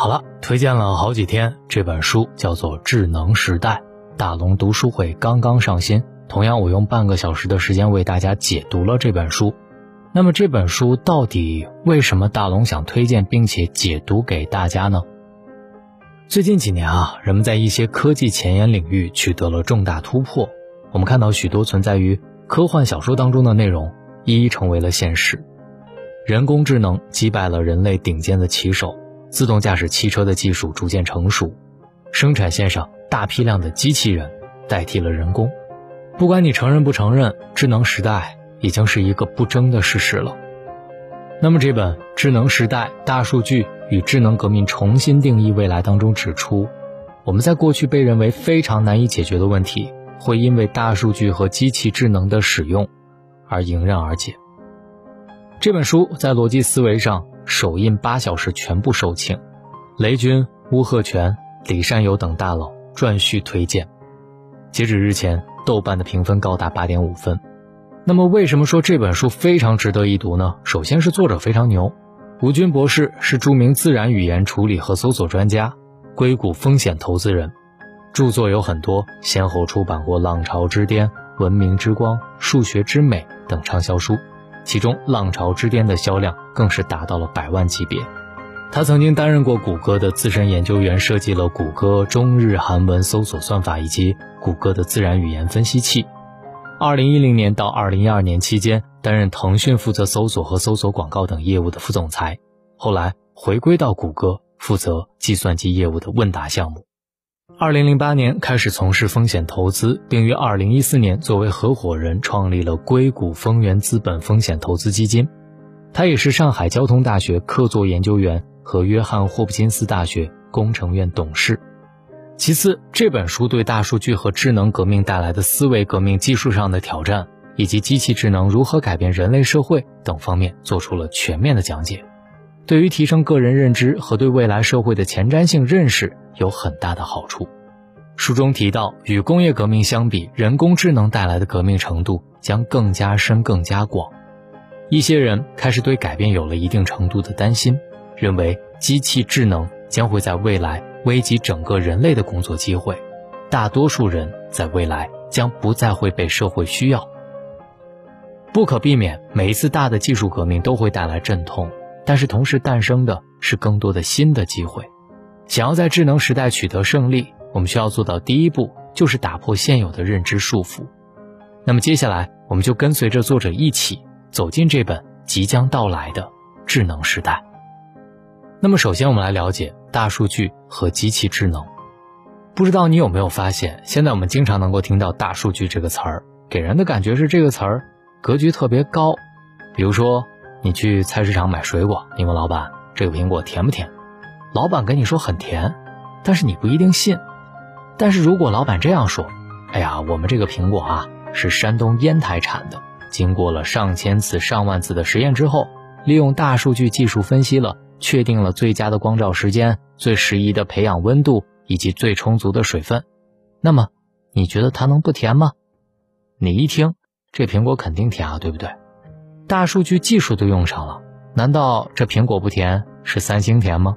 好了，推荐了好几天，这本书叫做《智能时代》，大龙读书会刚刚上新。同样，我用半个小时的时间为大家解读了这本书。那么，这本书到底为什么大龙想推荐并且解读给大家呢？最近几年啊，人们在一些科技前沿领域取得了重大突破。我们看到许多存在于科幻小说当中的内容，一一成为了现实。人工智能击败了人类顶尖的棋手。自动驾驶汽车的技术逐渐成熟，生产线上大批量的机器人代替了人工。不管你承认不承认，智能时代已经是一个不争的事实了。那么这本《智能时代：大数据与智能革命重新定义未来》当中指出，我们在过去被认为非常难以解决的问题，会因为大数据和机器智能的使用而迎刃而解。这本书在逻辑思维上。首印八小时全部售罄，雷军、邬贺铨、李善友等大佬撰序推荐。截止日前，豆瓣的评分高达八点五分。那么，为什么说这本书非常值得一读呢？首先是作者非常牛，吴军博士是著名自然语言处理和搜索专家，硅谷风险投资人，著作有很多，先后出版过《浪潮之巅》《文明之光》《数学之美》等畅销书。其中，《浪潮之巅》的销量更是达到了百万级别。他曾经担任过谷歌的资深研究员，设计了谷歌中日韩文搜索算法以及谷歌的自然语言分析器。二零一零年到二零一二年期间，担任腾讯负责搜索和搜索广告等业务的副总裁。后来回归到谷歌，负责计算机业务的问答项目。二零零八年开始从事风险投资，并于二零一四年作为合伙人创立了硅谷丰源资本风险投资基金。他也是上海交通大学客座研究员和约翰霍普金斯大学工程院董事。其次，这本书对大数据和智能革命带来的思维革命、技术上的挑战，以及机器智能如何改变人类社会等方面做出了全面的讲解。对于提升个人认知和对未来社会的前瞻性认识有很大的好处。书中提到，与工业革命相比，人工智能带来的革命程度将更加深、更加广。一些人开始对改变有了一定程度的担心，认为机器智能将会在未来危及整个人类的工作机会，大多数人在未来将不再会被社会需要。不可避免，每一次大的技术革命都会带来阵痛。但是同时诞生的是更多的新的机会。想要在智能时代取得胜利，我们需要做到第一步就是打破现有的认知束缚。那么接下来，我们就跟随着作者一起走进这本即将到来的智能时代。那么首先，我们来了解大数据和机器智能。不知道你有没有发现，现在我们经常能够听到“大数据”这个词儿，给人的感觉是这个词儿格局特别高，比如说。你去菜市场买水果，你问老板这个苹果甜不甜？老板跟你说很甜，但是你不一定信。但是如果老板这样说，哎呀，我们这个苹果啊是山东烟台产的，经过了上千次、上万次的实验之后，利用大数据技术分析了，确定了最佳的光照时间、最适宜的培养温度以及最充足的水分，那么你觉得它能不甜吗？你一听，这苹果肯定甜啊，对不对？大数据技术都用上了，难道这苹果不甜是三星甜吗？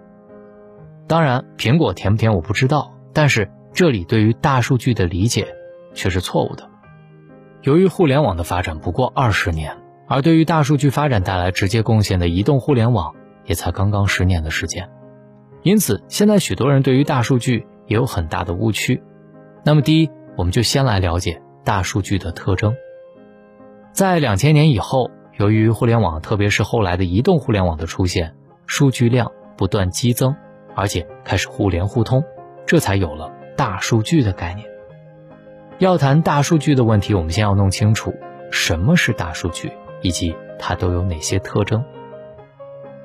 当然，苹果甜不甜我不知道，但是这里对于大数据的理解却是错误的。由于互联网的发展不过二十年，而对于大数据发展带来直接贡献的移动互联网也才刚刚十年的时间，因此现在许多人对于大数据也有很大的误区。那么，第一，我们就先来了解大数据的特征，在两千年以后。由于互联网，特别是后来的移动互联网的出现，数据量不断激增，而且开始互联互通，这才有了大数据的概念。要谈大数据的问题，我们先要弄清楚什么是大数据，以及它都有哪些特征。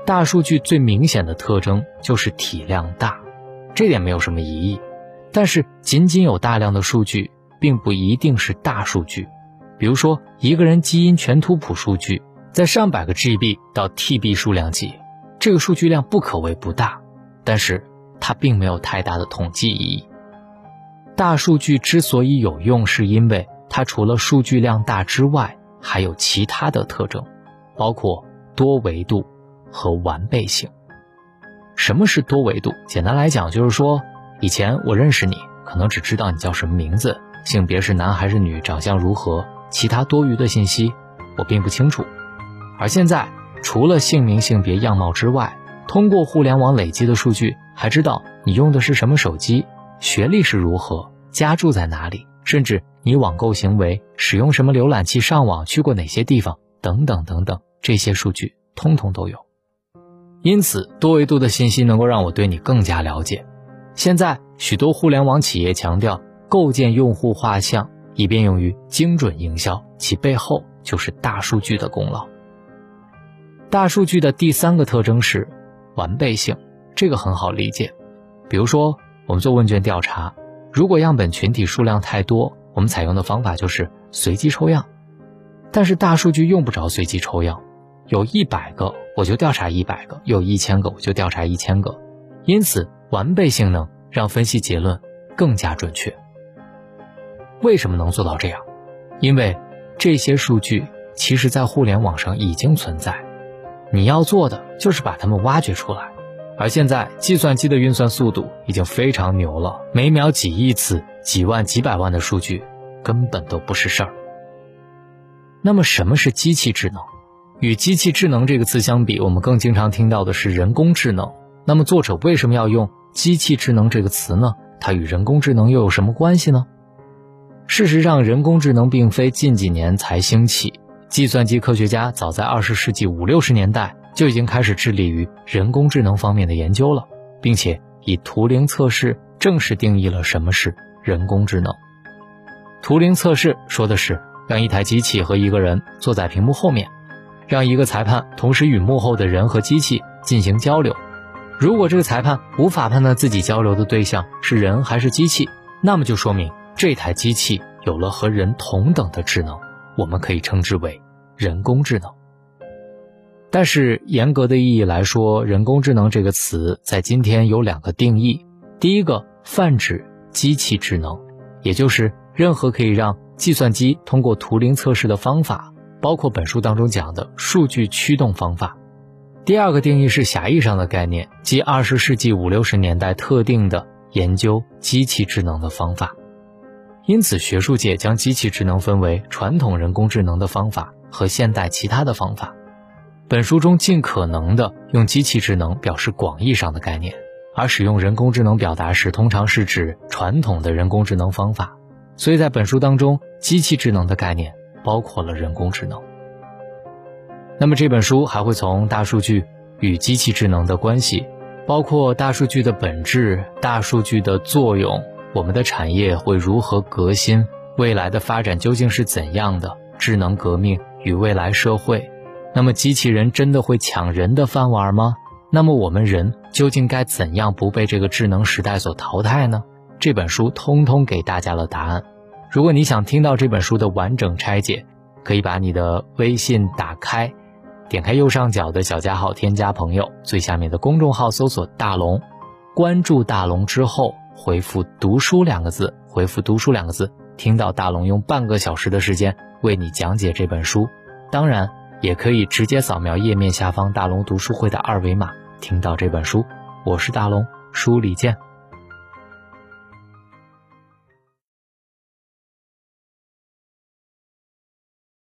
大数据最明显的特征就是体量大，这点没有什么疑义。但是，仅仅有大量的数据，并不一定是大数据。比如说，一个人基因全图谱数据在上百个 GB 到 TB 数量级，这个数据量不可谓不大，但是它并没有太大的统计意义。大数据之所以有用，是因为它除了数据量大之外，还有其他的特征，包括多维度和完备性。什么是多维度？简单来讲，就是说，以前我认识你，可能只知道你叫什么名字，性别是男还是女，长相如何，其他多余的信息我并不清楚。而现在，除了姓名、性别、样貌之外，通过互联网累积的数据，还知道你用的是什么手机，学历是如何，家住在哪里，甚至你网购行为使用什么浏览器上网，去过哪些地方，等等等等，这些数据通通都有。因此，多维度的信息能够让我对你更加了解。现在，许多互联网企业强调构建用户画像，以便用于精准营销，其背后就是大数据的功劳。大数据的第三个特征是完备性，这个很好理解。比如说，我们做问卷调查，如果样本群体数量太多，我们采用的方法就是随机抽样。但是大数据用不着随机抽样，有一百个我就调查一百个，有一千个我就调查一千个。因此，完备性能让分析结论更加准确。为什么能做到这样？因为这些数据其实在互联网上已经存在。你要做的就是把它们挖掘出来，而现在计算机的运算速度已经非常牛了，每秒几亿次、几万、几百万的数据根本都不是事儿。那么什么是机器智能？与机器智能这个词相比，我们更经常听到的是人工智能。那么作者为什么要用机器智能这个词呢？它与人工智能又有什么关系呢？事实上，人工智能并非近几年才兴起。计算机科学家早在二十世纪五六十年代就已经开始致力于人工智能方面的研究了，并且以图灵测试正式定义了什么是人工智能。图灵测试说的是让一台机器和一个人坐在屏幕后面，让一个裁判同时与幕后的人和机器进行交流。如果这个裁判无法判断自己交流的对象是人还是机器，那么就说明这台机器有了和人同等的智能。我们可以称之为人工智能，但是严格的意义来说，人工智能这个词在今天有两个定义。第一个泛指机器智能，也就是任何可以让计算机通过图灵测试的方法，包括本书当中讲的数据驱动方法。第二个定义是狭义上的概念，即二十世纪五六十年代特定的研究机器智能的方法。因此，学术界将机器智能分为传统人工智能的方法和现代其他的方法。本书中尽可能的用机器智能表示广义上的概念，而使用人工智能表达时，通常是指传统的人工智能方法。所以在本书当中，机器智能的概念包括了人工智能。那么这本书还会从大数据与机器智能的关系，包括大数据的本质、大数据的作用。我们的产业会如何革新？未来的发展究竟是怎样的？智能革命与未来社会，那么机器人真的会抢人的饭碗吗？那么我们人究竟该怎样不被这个智能时代所淘汰呢？这本书通通给大家了答案。如果你想听到这本书的完整拆解，可以把你的微信打开，点开右上角的小加号，添加朋友，最下面的公众号搜索“大龙”，关注大龙之后。回复“读书”两个字，回复“读书”两个字，听到大龙用半个小时的时间为你讲解这本书。当然，也可以直接扫描页面下方大龙读书会的二维码，听到这本书。我是大龙，书里见。